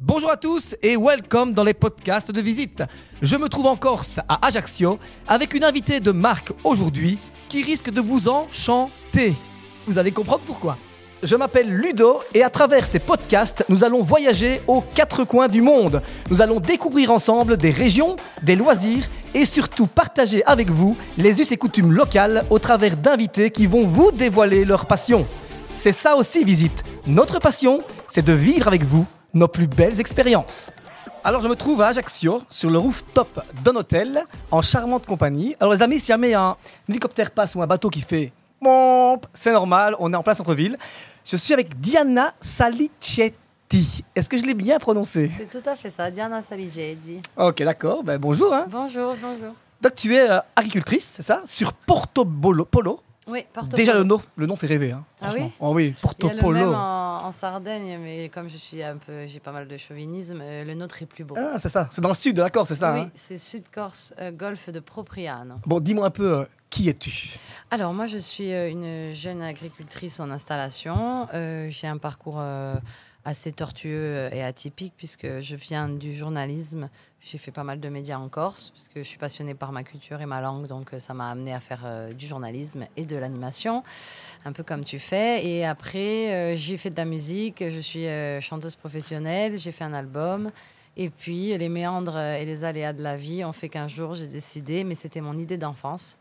Bonjour à tous et welcome dans les podcasts de visite. Je me trouve en Corse, à Ajaccio, avec une invitée de marque aujourd'hui qui risque de vous enchanter. Vous allez comprendre pourquoi. Je m'appelle Ludo et à travers ces podcasts, nous allons voyager aux quatre coins du monde. Nous allons découvrir ensemble des régions, des loisirs et surtout partager avec vous les us et coutumes locales au travers d'invités qui vont vous dévoiler leur passion. C'est ça aussi visite. Notre passion, c'est de vivre avec vous nos plus belles expériences. Alors je me trouve à Ajaccio, sur le rooftop d'un hôtel, en charmante compagnie. Alors les amis, si jamais un hélicoptère passe ou un bateau qui fait c'est normal, on est en plein centre-ville. Je suis avec Diana Salicetti. Est-ce que je l'ai bien prononcé? C'est tout à fait ça, Diana Salicetti. Ok, d'accord. Ben, bonjour. Hein. Bonjour, bonjour. Donc tu es euh, agricultrice, c'est ça? Sur Porto Bolo- Polo. Oui, Porto Déjà Polo. le nom, le nom fait rêver. Hein, Ah oui Oh oui, Il y Porto a le Polo. même en, en Sardaigne, mais comme je suis un peu, j'ai pas mal de chauvinisme, euh, le nôtre est plus beau. Ah, c'est ça. C'est dans le sud de la Corse, c'est ça oui, hein c'est Sud-Corse, euh, golfe de Propriano. Bon, dis-moi un peu, euh, qui es-tu? Alors moi, je suis une jeune agricultrice en installation. J'ai un parcours assez tortueux et atypique puisque je viens du journalisme. J'ai fait pas mal de médias en Corse puisque je suis passionnée par ma culture et ma langue, donc euh, ça m'a amené à faire euh, du journalisme et de l'animation, un peu comme tu fais. Et après, euh, j'ai fait de la musique. Je suis chanteuse professionnelle. J'ai fait un album. Et puis, les méandres et les aléas de la vie ont fait qu'un jour, j'ai décidé, mais c'était mon idée d'enfance.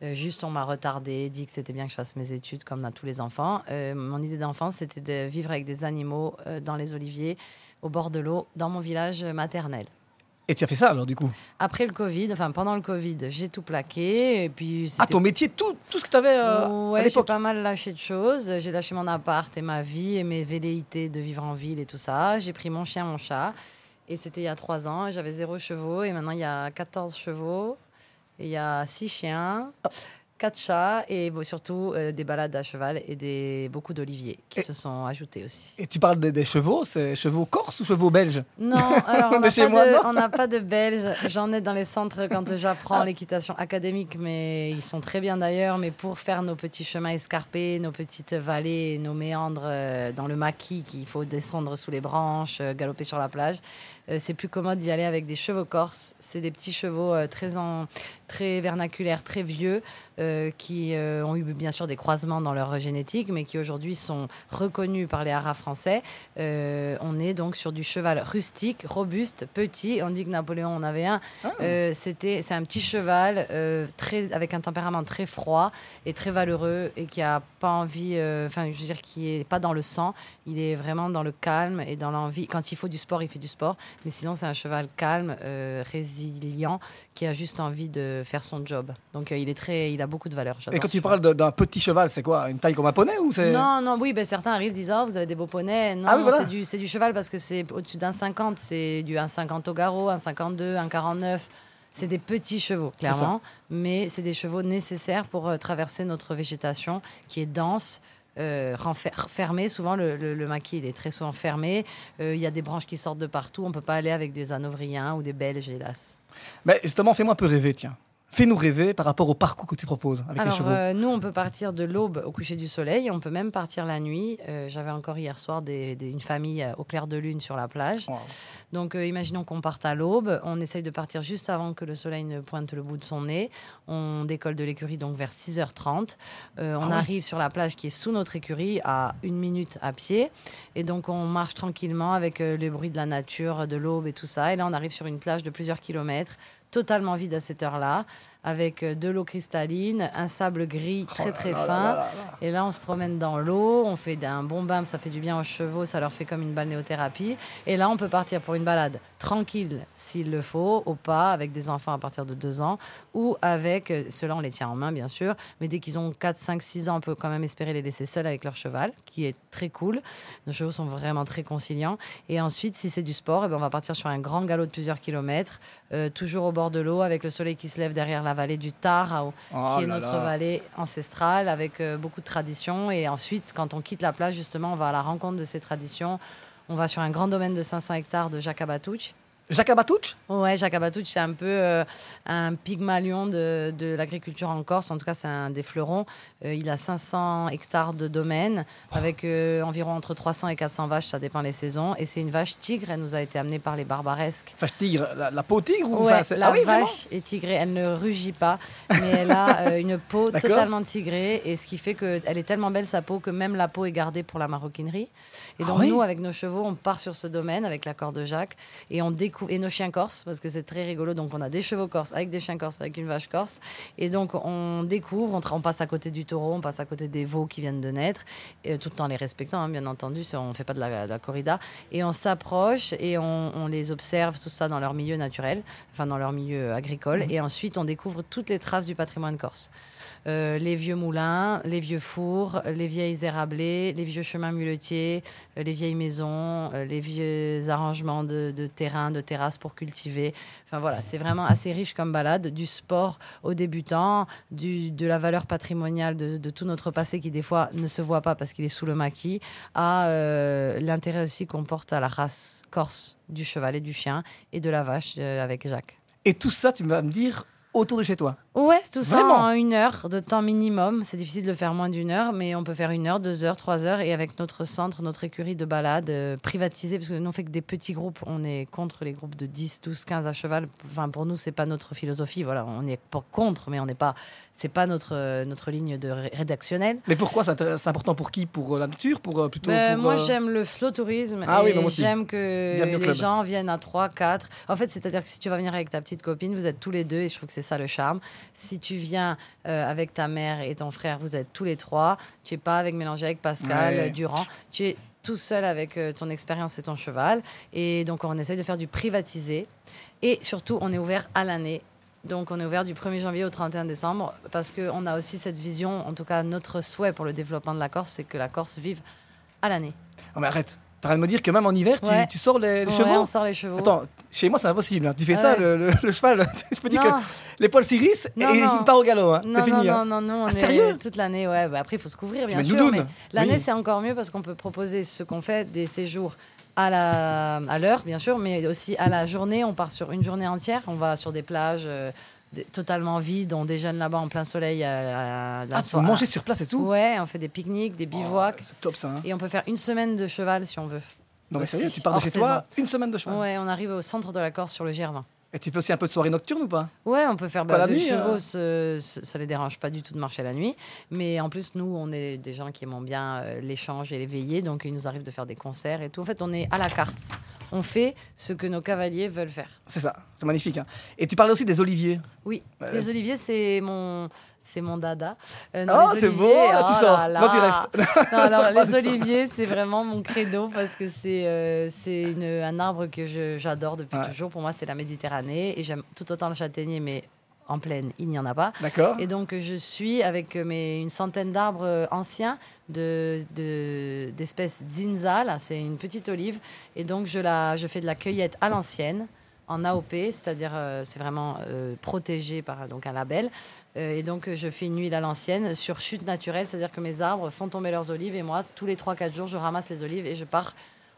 Juste, on m'a retardé, dit que c'était bien que je fasse mes études comme dans tous les enfants. Mon idée d'enfance, c'était de vivre avec des animaux dans les oliviers, au bord de l'eau, dans mon village maternel. Et tu as fait ça alors du coup? Après le Covid, enfin pendant le Covid, j'ai tout plaqué. Et puis, Ah, ton métier, tout, tout ce que tu avais à Ouais, j'ai pas mal lâché de choses. J'ai lâché mon appart et ma vie et mes velléités de vivre en ville et tout ça. J'ai pris mon chien, mon chat. Et c'était il y a trois ans. J'avais zéro chevaux. Et maintenant, il y a 14 chevaux. Et il y a six chiens, quatre chats. Et bon, surtout euh, des balades à cheval et des, beaucoup d'oliviers qui Et- se sont ajoutés aussi. Et tu parles des, des chevaux, c'est chevaux corses ou chevaux belges? Non, alors n'a pas, on n'a pas de Belges. J'en ai dans les centres quand j'apprends l'équitation académique, mais ils sont très bien d'ailleurs. Mais pour faire nos petits chemins escarpés, nos petites vallées, nos méandres euh, dans le maquis qu'il faut descendre sous les branches, euh, galoper sur la plage, euh, c'est plus commode d'y aller avec des chevaux corses. C'est des petits chevaux euh, très, en, très vernaculaires, très vieux, euh, qui ont eu bien sûr des croisements dans leur génétique, mais qui aujourd'hui sont reconnus par les haras français. On est donc sur du cheval rustique, robuste, petit. On dit que Napoléon en avait un. Ah. C'était, c'est un petit cheval très, avec un tempérament très froid et très valeureux et qui a pas envie, enfin, je veux dire, qui est pas dans le sang. Il est vraiment dans le calme et dans l'envie. Quand il faut du sport, il fait du sport. Mais sinon, c'est un cheval calme, euh, résilient, qui a juste envie de faire son job. Donc, euh, il est très, il a beaucoup de valeur. Et quand tu cheval. parles d'un petit cheval, c'est quoi Une taille comme un poney ou c'est Non, non, oui, ben, certains arrivent disent Oh, vous avez des beaux poneys. Non, Ah oui, voilà. c'est du, cheval parce que c'est au-dessus d'un 50. C'est du 1,50 au garrot, 1,52, 1,49. C'est des petits chevaux, clairement. Mais c'est des chevaux nécessaires pour euh, traverser notre végétation qui est dense. Euh, fermée, souvent le, maquis est très souvent fermé. Euh, Il y a des branches qui sortent de partout. On peut pas aller avec des hanovriens ou des belges, hélas. Mais justement, fais-moi un peu rêver, tiens. Fais-nous rêver par rapport au parcours que tu proposes avec les Alors, chevaux. euh, nous, on peut partir de l'aube au coucher du soleil. On peut même partir la nuit. Euh, J'avais encore hier soir des- des- une famille euh, au clair de lune sur la plage. Wow. Donc, euh, imaginons qu'on parte à l'aube. On essaye de partir juste avant que le soleil ne pointe le bout de son nez. On décolle de l'écurie donc vers 6h30. Euh, on Ah ouais. arrive sur la plage qui est sous notre écurie à une minute à pied. Et donc, on marche tranquillement avec les bruits de la nature, de l'aube et tout ça. Et là, on arrive sur une plage de plusieurs kilomètres, totalement vide à cette heure-là, avec euh, de l'eau cristalline, un sable gris Oh très très là fin. là là. Et là, on se promène dans l'eau, on fait un bon bain, ça fait du bien aux chevaux, ça leur fait comme une balnéothérapie. Et là, on peut partir pour une balade tranquille, s'il le faut, au pas, avec des enfants à partir de 2 ans, ou avec, euh, ceux-là, on les tient en main, bien sûr, mais dès qu'ils ont 4, 5, 6 ans, on peut quand même espérer les laisser seuls avec leur cheval, qui est très cool. Nos chevaux sont vraiment très conciliants. Et ensuite, si c'est du sport, eh ben, on va partir sur un grand galop de plusieurs kilomètres, euh, toujours au bord de l'eau, avec le soleil qui se lève derrière la vallée du Tar, à- Oh qui est notre là. vallée ancestrale avec euh, beaucoup de traditions. Et ensuite, quand on quitte la plage, justement, on va à la rencontre de ces traditions. On va sur un grand domaine de 500 hectares de Jacques Abatucci. Jacques Abatouch Ouais, Jacques Abatouch, c'est un peu euh, un pygmalion de, de l'agriculture en Corse. En tout cas, c'est un des fleurons. Euh, il a 500 hectares de domaine avec euh, environ entre 300 et 400 vaches, ça dépend les saisons. Et c'est une vache tigre. Elle nous a été amenée par les barbaresques. Vache tigre, la, la peau tigre ou Ouais, enfin, c'est- la Ah oui, vache est tigrée. Elle ne rugit pas, mais elle a une peau totalement tigrée. Et ce qui fait qu'elle est tellement belle, sa peau, que même la peau est gardée pour la maroquinerie. Et Ah donc, oui nous, avec nos chevaux, on part sur ce domaine avec l'accord de Jacques et on découvre et nos chiens corses parce que c'est très rigolo. Donc, on a des chevaux corses avec des chiens corses, avec une vache corse. Et donc, on découvre, on, passe à côté du taureau, on passe à côté des veaux qui viennent de naître, et, euh, tout en les respectant, hein, bien entendu. On ne fait pas de la, de la corrida. Et on s'approche et on, on les observe, tout ça dans leur milieu naturel, enfin dans leur milieu agricole. Et ensuite, on découvre toutes les traces du patrimoine corse. Euh, les vieux moulins, les vieux fours, les vieilles érablées, les vieux chemins muletiers, euh, les vieilles maisons, les vieux arrangements de, de terrain, de terrasses pour cultiver. Enfin voilà, c'est vraiment assez riche comme balade, du sport aux débutants, du, de la valeur patrimoniale de, de tout notre passé qui des fois ne se voit pas parce qu'il est sous le maquis, à euh, l'intérêt aussi qu'on porte à la race corse du cheval et du chien et de la vache euh, avec Jacques. Et tout ça, tu vas me dire, autour de chez toi. Ouais, c'est tout ça Vraiment en une heure de temps minimum. C'est difficile de le faire moins d'une heure, mais on peut faire une heure, deux heures, trois heures. Et avec notre centre, notre écurie de balade euh, privatisée, parce que nous on fait que des petits groupes, on est contre les groupes de 10, 12, 15 à cheval. Enfin, pour nous, c'est pas notre philosophie. Voilà, on est pas contre, mais on n'est pas, c'est pas notre, euh, notre ligne de ré- rédactionnelle. Mais pourquoi c'est important pour qui? Pour euh, la nature? Pour euh, plutôt Ben, pour, moi, j'aime le slow tourisme. Ah oui, aussi. J'aime que les gens viennent à 3, 4. En fait, c'est-à-dire que si tu vas venir avec ta petite copine, vous êtes tous les deux, et je trouve que c'est ça le charme. Si tu viens euh, avec ta mère et ton frère, vous êtes tous les trois. Tu n'es pas avec mélangé avec Pascal Ouais. Durand. Tu es tout seul avec euh, ton expérience et ton cheval. Et donc, on essaye de faire du privatisé. Et surtout, on est ouvert à l'année. Donc, on est ouvert du 1er janvier au 31 décembre parce qu'on a aussi cette vision, en tout cas, notre souhait pour le développement de la Corse, c'est que la Corse vive à l'année. Oh, mais arrête. T'as rien de me dire que même en hiver, tu, Ouais. tu sors les, les Ouais, chevaux on sort les chevaux. Attends, chez moi, c'est impossible. hein. Tu fais Ah ça, ouais. le, le- le cheval. Je peux dire que les poils s'irissent et il part au galop. hein. non, C'est fini. non, hein. non, non, non, on Ah, est sérieux? toute l'année. Ouais, bah après, il faut se couvrir, bien sûr. l'année, Oui. c'est encore mieux parce qu'on peut proposer ce qu'on fait, des séjours à la à l'heure, bien sûr, mais aussi à la journée. On part sur une journée entière. On va sur des plages euh, totalement vides. On déjeune là-bas en plein soleil. À, à- la Ah, soirée. manger sur place et tout Ouais, on fait des pique-niques, des bivouacs. Oh, C'est top ça. hein. Et on peut faire une semaine de cheval si on veut. Non, mais sérieux, tu pars de chez toi une semaine de cheval. Ouais, on arrive au centre de la Corse sur le GR20. Et tu fais aussi un peu de soirée nocturne ou pas? Ouais, on peut faire bah, la les nuit, chevaux, euh ce- ce- ça les dérange pas du tout de marcher la nuit. Mais en plus, nous, on est des gens qui aiment bien euh, l'échange et les veillées, donc il nous arrive de faire des concerts et tout. En fait, on est à la carte. On fait ce que nos cavaliers veulent faire. C'est ça, c'est magnifique. hein. Et tu parlais aussi des oliviers. Oui, Ouais. les oliviers, c'est mon, c'est mon dada. Euh, non, Oh, c'est beau, oh tu sors. là là. Non, tu restes. Non, alors, les oliviers, c'est vraiment mon credo parce que c'est euh, c'est un arbre que j'adore depuis Ouais. toujours. Pour moi, c'est la Méditerranée et j'aime tout autant le châtaignier, mais en plaine, il n'y en a pas. D'accord Et donc, je suis avec euh, mes, une centaine d'arbres anciens de- de- d'espèces zinza. Là, c'est une petite olive. Et donc, je, la, je fais de la cueillette à l'ancienne, en AOP, c'est-à-dire euh, c'est vraiment euh, protégé par donc, un label. Euh, et donc, je fais une huile à l'ancienne sur chute naturelle, c'est-à-dire que mes arbres font tomber leurs olives. Et moi, tous les 3-4 jours, je ramasse les olives et je pars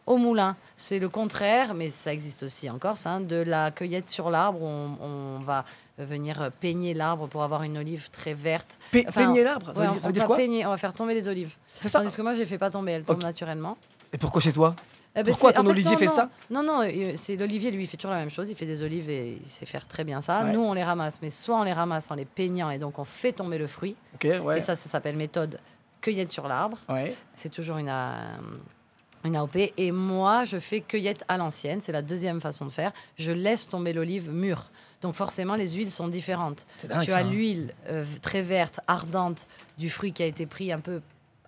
au moulin. C'est le contraire, mais ça existe aussi en Corse, hein, de la cueillette sur l'arbre. où On, on va venir peigner l'arbre pour avoir une olive très verte. Pe- enfin, Peigner l'arbre, ça Ouais, veut on, dire, ça on veut dire va quoi? peigner, on va faire tomber les olives. C'est ça Tandis que moi, je les fais pas tomber, elles tombent naturellement. Et pourquoi chez toi? Eh ben, Pourquoi ton olivier non, fait non. ça Non, non, euh, c'est l'olivier, lui, il fait toujours la même chose. Il fait des olives et il sait faire très bien ça. Ouais. Nous, on les ramasse, mais soit on les ramasse en les peignant et donc on fait tomber le fruit. Ouais. Et ça, ça s'appelle méthode cueillette sur l'arbre. Ouais. C'est toujours une, euh, une AOP. Et moi, je fais cueillette à l'ancienne. C'est la deuxième façon de faire. Je laisse tomber l'olive mûre. Donc forcément, les huiles sont différentes. Dingue, tu as hein. l'huile euh, très verte, ardente du fruit qui a été pris un peu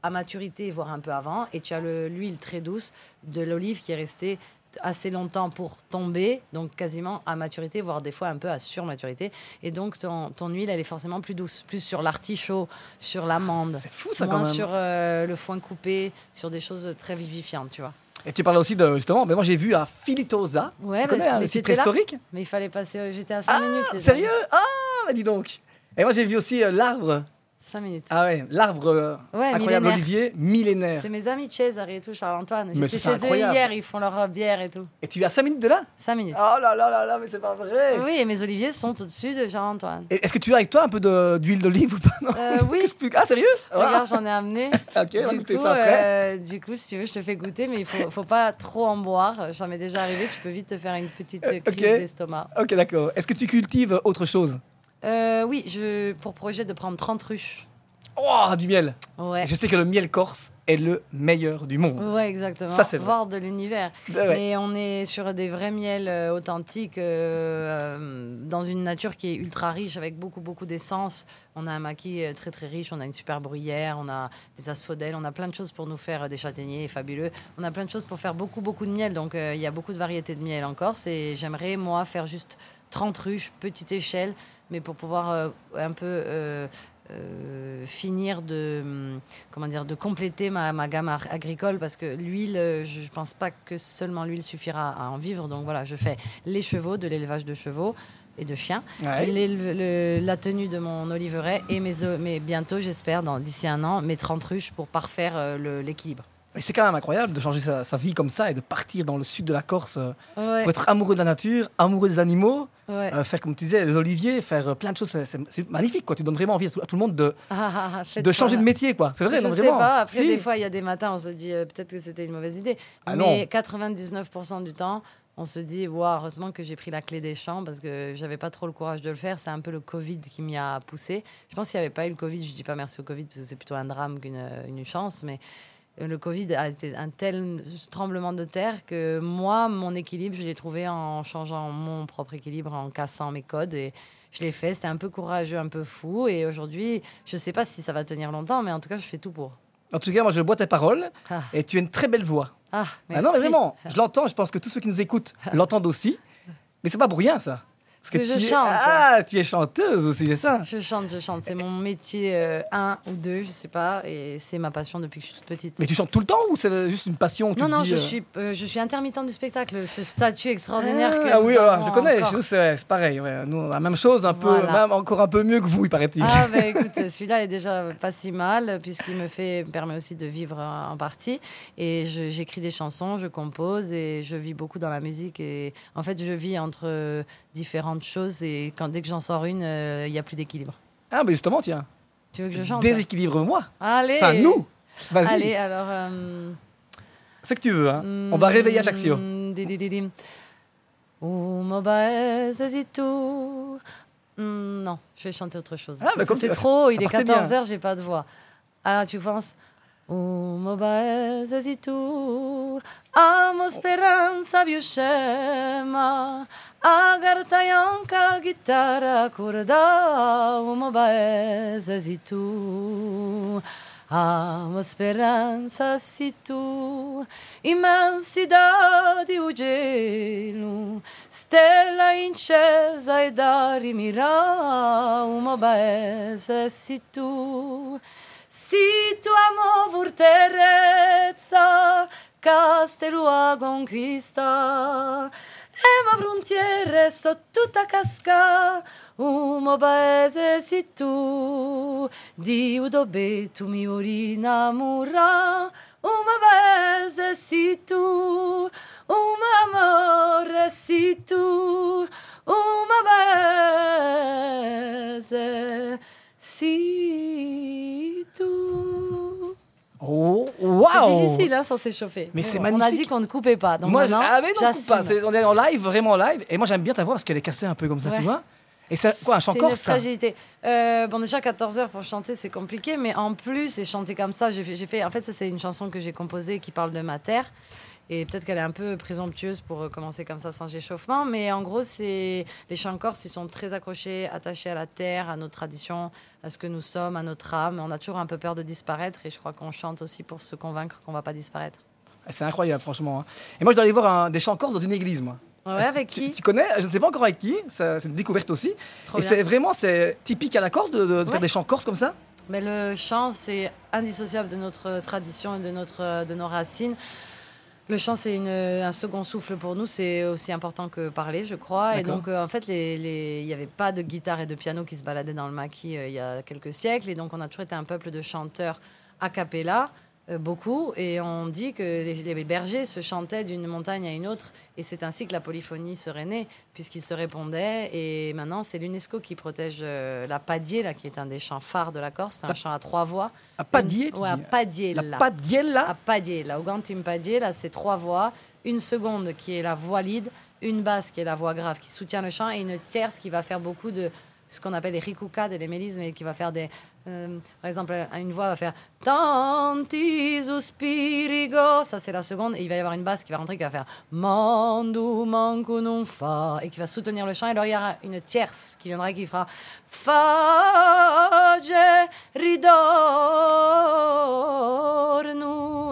à maturité, voire un peu avant. Et tu as le- l'huile très douce de l'olive qui est restée assez longtemps pour tomber, donc quasiment à maturité, voire des fois un peu à surmaturité. Et donc ton, ton huile, elle est forcément plus douce, plus sur l'artichaut, sur l'amande, C'est fou ça quand moins même. sur euh, le foin coupé, sur des choses très vivifiantes, tu vois. Et tu parlais aussi de justement, mais moi j'ai vu à Filitosa. Ouais, tu connais hein, mais le site préhistorique? Mais il fallait passer, euh, j'étais à 5 minutes. les Sérieux? Ah, bah dis donc. Et moi j'ai vu aussi euh, l'arbre. 5 minutes. Ah ouais, l'arbre euh, Ouais, incroyable millénaire. olivier, millénaire. C'est mes amis César et tout, Charles-Antoine. Mais J'étais c'est chez incroyable. eux hier, ils font leur bière et tout. Et tu es à 5 minutes de là? 5 minutes. Oh là là là là, mais c'est pas vrai Oui, et mes oliviers sont au-dessus de Charles-Antoine. Est-ce que tu as avec toi un peu d'huile d'olive ou pas? Non Euh, oui, Ah sérieux? Regarde, j'en ai amené. Ok, on va du, goûter coup, ça après. euh, du coup, si tu veux, je te fais goûter, mais il faut, faut pas trop en boire. Ça m'est déjà arrivé, tu peux vite te faire une petite Euh, crise d'estomac. Ok, d'accord. Est-ce que tu cultives autre chose? Euh, oui, je pour projet de prendre 30 ruches. Oh, du miel Ouais. Je sais que le miel corse est le meilleur du monde. Ouais, exactement. Ça, c'est. Voire de l'univers. Ouais. Mais on est sur des vrais miels euh, authentiques, euh, dans une nature qui est ultra riche, avec beaucoup, beaucoup d'essence. On a un maquis euh, très, très riche, on a une super bruyère, on a des asphodèles, on a plein de choses pour nous faire des châtaigniers fabuleux. On a plein de choses pour faire beaucoup, beaucoup de miel. Donc, euh, il y a beaucoup de variétés de miel en Corse. Et j'aimerais, moi, faire juste 30 ruches, petite échelle, mais pour pouvoir euh, un peu... euh, euh, finir de hum, comment dire de compléter ma, ma gamme agricole parce que l'huile je, je pense pas que seulement l'huile suffira à en vivre. Donc voilà je fais les chevaux de l'élevage de chevaux et de chiens. Ouais. l'éleve- le- la tenue de mon oliveraie et mes, mais bientôt j'espère dans d'ici un an mes 30 ruches pour parfaire l'équilibre Et c'est quand même incroyable de changer sa, sa vie comme ça et de partir dans le sud de la Corse euh, ouais, pour être amoureux de la nature, amoureux des animaux, ouais. euh, faire comme tu disais, les oliviers, faire euh, plein de choses. C'est- magnifique, quoi. Tu donnes vraiment envie à tout, à tout le monde de, Ah, ah, ah, de changer de métier, quoi. C'est vrai, je non, sais vraiment. pas. Après, Si. des fois, il y a des matins, on se dit euh, peut-être que c'était une mauvaise idée. Ah mais 99% du temps, on se dit, Waouh, heureusement que j'ai pris la clé des champs parce que j'avais pas trop le courage de le faire. C'est un peu le Covid qui m'y a poussé. Je pense qu'il n'y avait pas eu le Covid. Je dis pas merci au Covid parce que c'est plutôt un drame qu'une une chance. Mais le Covid a été un tel tremblement de terre que moi, mon équilibre, je l'ai trouvé en changeant mon propre équilibre, en cassant mes codes. Et je l'ai fait. C'était un peu courageux, un peu fou. Et aujourd'hui, je sais pas si ça va tenir longtemps, mais en tout cas, je fais tout pour. En tout cas, moi, je bois tes paroles Ah, et tu as une très belle voix. ah, Ah non, mais merci. vraiment, je l'entends. Je pense que tous ceux qui nous écoutent l'entendent aussi. Mais c'est pas pour rien, ça. Parce Que je es- chante. Ah, tu es chanteuse aussi, c'est ça Je chante, je chante. C'est mon métier 1 ou 2, je sais pas. Et c'est ma passion depuis que je suis toute petite. Mais tu chantes tout le temps ou c'est juste une passion non, non, dis, je, euh, suis, euh, je suis intermittent du spectacle. Ce statut extraordinaire que Ah oui, je connais. Chez nous, c'est pareil. ouais. Nous, la même chose, un peu, Voilà. même encore un peu mieux que vous, il paraît-il. Ah bah écoute, celui-là est déjà pas si mal puisqu'il me fait me permet aussi de vivre en partie et j'écris des chansons, je compose et je vis beaucoup dans la musique et en fait je vis entre euh, différentes choses et quand dès que j'en sors une, euh, il y a plus d'équilibre. Ah, mais justement, tiens. Tu veux que je chante Déséquilibre-moi. Allez. Enfin, nous. Vas-y. Allez alors. euh, Ce que tu veux. Hein. On va réveiller Ajaccio. Mm. Mm, Non, je vais chanter autre chose. Ah, bah, comme c'est trop, il est partait bien. 14h, j'ai pas de voix. Ah, tu penses? Uma baeza e tu. Amo speranza più scema. A gartaionca chitarra corda. Uma baeza e tu. Amo speranza se tu, imensidade o gelo, stella incesa e da rimirar uma beza se tu. Se tu amo forterezza, castello a conquista, e ma frontiere so tutta casca, uma beza se tu, Dio dove tu mi innamorar, uma beza se tu, um amore se tu, uma beza se tu. Oh, C'est waouh difficile hein, sans s'échauffer. Mais c'est bon, On a magnifique. dit qu'on ne coupait pas. Donc Moi, ah, mais non, coupe pas. C'est- On est en live, vraiment en live. Et moi, j'aime bien ta voix parce qu'elle est cassée un peu comme ça, tu vois. Et c'est quoi, un chant C'est une corse, ça fragilité. Euh, bon, déjà 14 heures pour chanter, c'est compliqué, mais en plus, et chanter comme ça, j'ai fait, j'ai fait. En fait, ça c'est une chanson que j'ai composée qui parle de ma terre. Et peut-être qu'elle est un peu présomptueuse pour euh, commencer comme ça sans échauffement, mais en gros, c'est les chants corses, ils sont très accrochés, attachés à la terre, à nos traditions, à ce que nous sommes, à notre âme. On a toujours un peu peur de disparaître, et je crois qu'on chante aussi pour se convaincre qu'on va pas disparaître. C'est incroyable, franchement. hein. Et moi, je dois aller voir un- des chants corse dans une église, moi. Ouais, avec tu, qui tu connais? Je ne sais pas encore avec qui. C'est une découverte aussi. Trop et c'est vraiment c'est typique à la Corse de, de- de faire des chants corse comme ça? Mais le chant, c'est indissociable de notre tradition et de, notre, de nos racines. Le chant, c'est un second souffle pour nous. C'est aussi important que parler, je crois. Et donc, euh, en fait, il n'y avait pas de guitare et de piano qui se baladaient dans le maquis euh, il y a quelques siècles. Et donc, on a toujours été un peuple de chanteurs a cappella, beaucoup. Et on dit que les, bergers se chantaient d'une montagne à une autre. Et c'est ainsi que la polyphonie serait née, puisqu'ils se répondaient. Et maintenant, c'est l'UNESCO qui protège euh, la padier, là, qui est un des chants phares de la Corse. C'est un La- chant à trois voix. À Padier, tu Ouais, à padier, La. Padiella À padier, là, au gantim padier, là, c'est trois voix. Une seconde qui est la voix lead, une basse qui est la voix grave qui soutient le chant et une tierce qui va faire beaucoup de ce qu'on appelle les ricoucades et les mélismes et qui va faire des. euh, par exemple, une voix va faire Tanti spirigo, ça c'est la seconde, et il va y avoir une basse qui va rentrer qui va faire Mandu manco non fa, et qui va soutenir le chant, et alors il y aura une tierce qui viendra et qui fera Fage ridornu,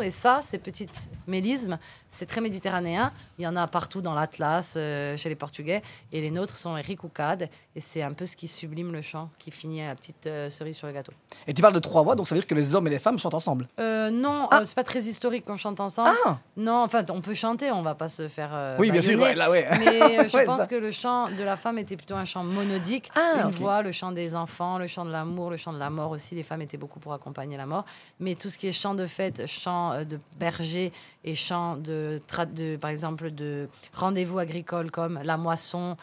et ça, ces petites mélismes, c'est très méditerranéen, il y en a partout dans l'Atlas, euh, chez les Portugais, et les nôtres sont ricoucades, et c'est un peu ce qui sublime le chant, qui finit à la petite euh, cerise sur le gâteau. Et tu parles de trois voix, donc ça veut dire que les hommes et les femmes chantent ensemble. Euh, non, Ah. c'est pas très historique qu'on chante ensemble. Ah Non, enfin, on peut chanter, on va pas se faire. Oui, bien sûr, ouais, là, ouais. Mais je Ouais, pense ça. que le chant de la femme était plutôt un chant monodique. Ah, une voix, le chant des enfants, le chant de l'amour, le chant de la mort aussi. Les femmes étaient beaucoup pour accompagner la mort. Mais tout ce qui est chant de fête, chant euh, de berger et chant de, par exemple, de rendez-vous agricole comme la moisson.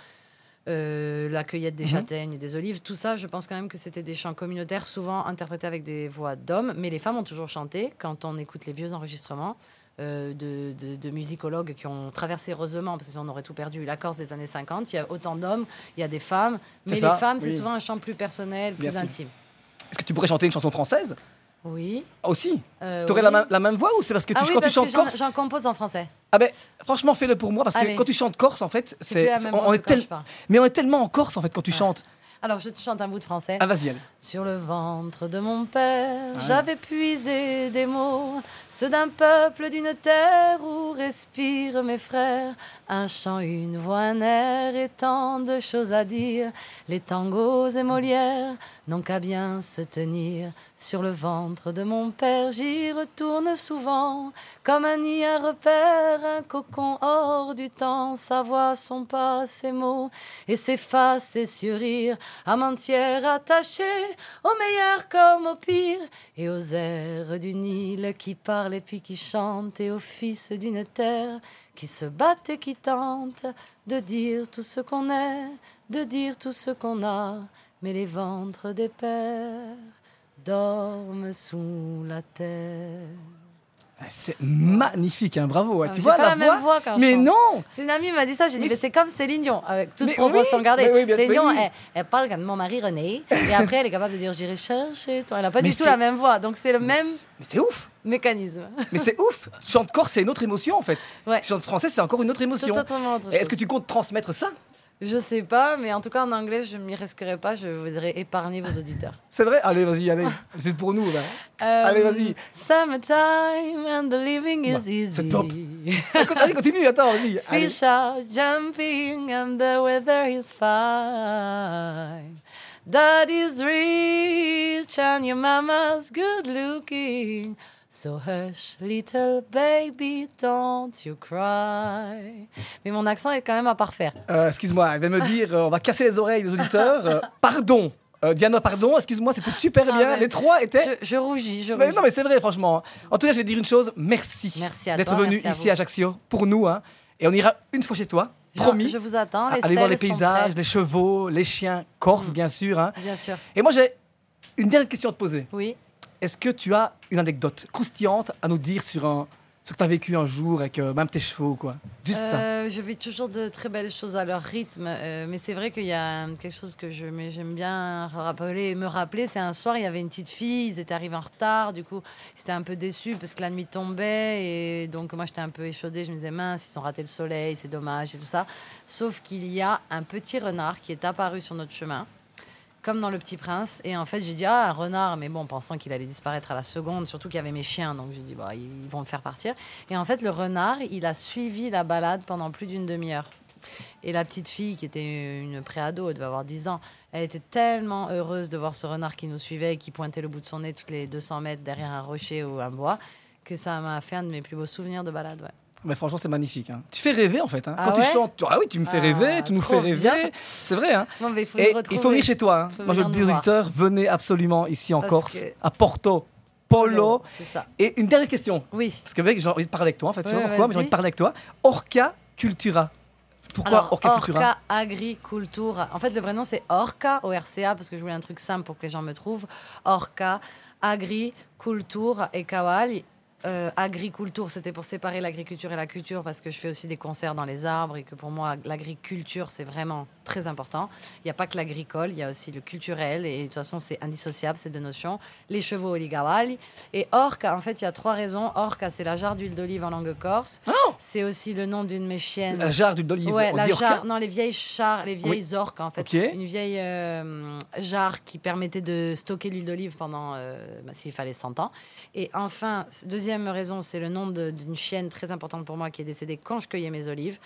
euh, la cueillette des Mhm. châtaignes et des olives, tout ça, je pense quand même que c'était des chants communautaires, souvent interprétés avec des voix d'hommes, mais les femmes ont toujours chanté quand on écoute les vieux enregistrements euh, de, de- de musicologues qui ont traversé heureusement, parce qu'on aurait tout perdu, la Corse des années 50. Il y a autant d'hommes, il y a des femmes, mais les ça, femmes, c'est souvent un chant plus personnel, plus intime. Est-ce que tu pourrais chanter une chanson française? Oui. aussi euh, Tu aurais oui. la, même- la même voix ou c'est parce que tu, Ah oui, quand tu parce que chantes j'en- corse J'en compose en français. Ah ben franchement fais-le pour moi parce que quand tu chantes corse en fait, C'est on, que est tel- mais on est tellement en Corse en fait quand tu Ouais. chantes. Alors, je te chante un bout de français. Ah vas-y. Sur le ventre de mon père, Ah j'avais puisé des mots, ceux d'un peuple, d'une terre où respirent mes frères. Un chant, une voix, un air et tant de choses à dire. Les tangos et Molières n'ont qu'à bien se tenir. Sur le ventre de mon père, j'y retourne souvent, comme un nid, un repère, un cocon hors du temps. Sa voix, son pas, ses mots, et s'efface et surrire, âme entière attachée, au meilleur comme au pire, et aux airs du Nil qui parlent et puis qui chantent, et aux fils d'une terre qui se battent et qui tentent de dire tout ce qu'on est, de dire tout ce qu'on a, mais les ventres des pères dorment sous la terre. Ah, C'est magnifique hein, bravo. Ah, tu vois pas la, la même voix voix quand Mais non C'est une amie m'a dit ça, j'ai dit, Mais mais c'est comme Céline Dion, avec toute Mais proportion oui, gardée. mais oui, Céline Dion, oui. elle, elle parle comme mon mari René, et après elle est capable de dire j'irai chercher toi. Elle n'a pas Mais du tout la même voix, donc c'est le même Mais c'est ouf mécanisme. Mais c'est ouf Tu chantes corse c'est une autre émotion en fait. Ouais. Tu chantes français c'est encore une autre émotion. Est-ce que tu comptes transmettre ça? Je sais pas, mais en tout cas en anglais, je m'y risquerai pas, je voudrais épargner vos auditeurs. C'est vrai? Allez vas-y allez. C'est pour nous. là. Euh, Allez, vas-y. Summertime and the living is Bah, easy. c'est top. Allez continue attends vas-y. Fish are jumping and the weather is fine. Daddy's rich and your mama's good looking. So hush, little baby, don't you cry. Mais mon accent est quand même à parfaire. Euh, excuse-moi, elle vient me dire, euh, on va casser les oreilles des auditeurs. Euh, pardon, Euh, Diana, pardon, excuse-moi, c'était super Ah bien. ouais. Les trois étaient. Je, je rougis, je Mais rougis. non, mais c'est vrai, franchement. En tout cas, je vais te dire une chose. Merci, d'être venu merci ici à Ajaccio pour nous. hein. Et on ira une fois chez toi, promis. Je vous attends. Les Aller voir les paysages, les chevaux, les chiens, Corse, Mm. bien sûr. hein. Bien sûr. Et moi, j'ai une dernière question à te poser. Oui. Est-ce que tu as une anecdote croustillante à nous dire sur un ce que tu as vécu un jour avec euh, même tes chevaux, quoi? Juste ça. Euh, je vis toujours de très belles choses à leur rythme, euh, mais c'est vrai qu'il y a quelque chose que j'aime bien rappeler, me rappeler. C'est un soir, il y avait une petite fille, ils étaient arrivés en retard, du coup, ils étaient un peu déçus parce que la nuit tombait et donc moi j'étais un peu échaudée. Je me disais mince, ils ont raté le soleil, c'est dommage et tout ça. Sauf qu'il y a un petit renard qui est apparu sur notre chemin. Comme dans Le Petit Prince. Et en fait, j'ai dit, ah, un renard, mais bon, pensant qu'il allait disparaître à la seconde, surtout qu'il y avait mes chiens, donc j'ai dit, bah, ils vont le faire partir. Et en fait, le renard, il a suivi la balade pendant plus d'une demi-heure. Et la petite fille, qui était une préado, elle devait avoir 10 ans, elle était tellement heureuse de voir ce renard qui nous suivait et qui pointait le bout de son nez toutes les 200 mètres derrière un rocher ou un bois, que ça m'a fait un de mes plus beaux souvenirs de balade. Mais franchement, c'est magnifique. hein. Tu fais rêver en fait. hein. Ah Quand tu chantes, ah oui, tu me fais Ah, rêver, tu nous fais rêver. C'est vrai. Hein. Mais faut Et il faut venir chez toi. Moi, je le dis auditeurs, venez absolument ici en Parce Corse, que- à Porto Polo. Ça. Et une dernière question. Oui. Parce que mec, j'ai envie de parler avec toi en fait. Tu sais pourquoi, mais j'ai envie de parler avec toi. Orca Cultura. Pourquoi Alors, Orca Cultura Orca Agricultura. En fait, le vrai nom, c'est Orca, O-R-C-A, parce que je voulais un truc simple pour que les gens me trouvent. Orca Agricultura et Kawali. Euh, agriculture, c'était pour séparer l'agriculture et la culture parce que je fais aussi des concerts dans les arbres et que pour moi, l'agriculture, c'est vraiment très important. Il n'y a pas que l'agricole, il y a aussi le culturel et de toute façon, c'est indissociable ces deux notions. Les chevaux, les gawali. Et orca, en fait, il y a trois raisons. Orca, c'est la jarre d'huile d'olive en langue corse. Oh c'est aussi le nom d'une de mes chiennes. La jarre d'huile d'olive. Ouais, la jarre, non, les vieilles chars, les vieilles orques en fait. Une vieille euh, jarre qui permettait de stocker l'huile d'olive pendant, euh, bah, s'il fallait 100 ans. Et enfin, c- deuxième raison, c'est le nom d'une chienne très importante pour moi qui est décédée quand je cueillais mes olives.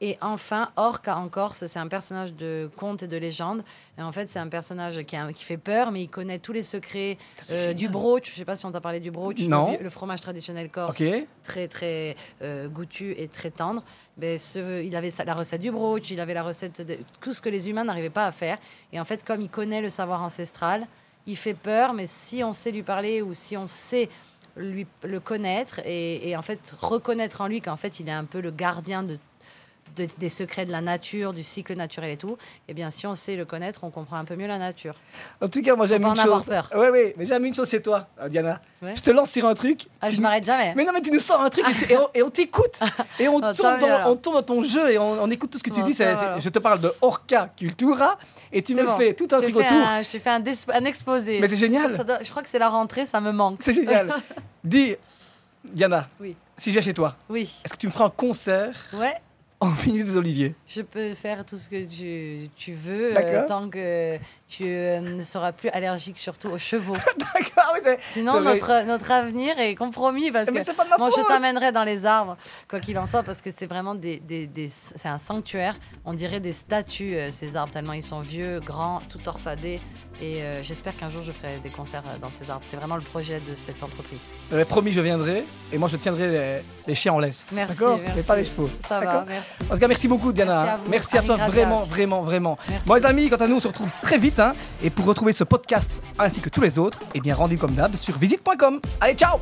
Et enfin, Orca en Corse, c'est un personnage de conte et de légende. Et en fait, c'est un personnage qui, a- qui fait peur, mais il connaît tous les secrets euh, du brooch. Je sais pas si on t'a parlé du brooch. Non. Le, fromage traditionnel corse très très euh, goûtu et très tendre. Ben, ce, il avait la recette du brooch, il avait la recette de tout ce que les humains n'arrivaient pas à faire. Et en fait, comme il connaît le savoir ancestral, il fait peur, mais si on sait lui parler ou si on sait lui le connaître et, en fait reconnaître en lui qu'en fait il est un peu le gardien de, de- des secrets de la nature, du cycle naturel et tout, eh bien si on sait le connaître, on comprend un peu mieux la nature. En tout cas, moi j'aime une en avoir chose. peur. Ouais, ouais, mais j'aime une chose chez toi, euh, Diana. Ouais. Je te lance sur un truc. Ah, je m'arrête jamais. Mais non, mais tu nous sors un truc et, et on, et on t'écoute. Et on, Ah, tombe dans, alors. on tombe dans ton jeu et on, on écoute tout ce que tu Bon, dis. ça c'est- c'est- je te parle de Orca Cultura et tu C'est me bon. fais tout un truc autour. un- Je t'ai fait un, exposé. Mais c'est génial. Ça doit- je crois que c'est la rentrée, ça me manque. C'est génial. Dis, Diana, Oui. si je viens chez toi, Oui. est-ce que tu me feras un concert Ouais. En milieu des oliviers Je peux faire tout ce que tu, tu veux euh, tant que tu euh, ne seras plus allergique surtout aux chevaux. D'accord, Sinon, notre, notre avenir est compromis parce que Mais c'est pas de ma Bon, je t'amènerai dans les arbres, quoi qu'il en soit, parce que c'est vraiment des, des, des- c'est un sanctuaire. On dirait des statues, euh, ces arbres, tellement ils sont vieux, grands, tout torsadés. Et euh, j'espère qu'un jour je ferai des concerts dans ces arbres. C'est vraiment le projet de cette entreprise. J'avais promis, je viendrai et moi je tiendrai les, les chiens en laisse. Merci, D'accord. Mais pas les chevaux. Ça va, merci. En tout cas, merci beaucoup, Diana. Merci à vous. Merci à toi, vraiment, vraiment, vraiment. Bon, les amis, quant à nous, on se retrouve très vite. Et pour retrouver ce podcast ainsi que tous les autres, eh bien, rendez-vous comme d'hab sur visite.com. Allez, ciao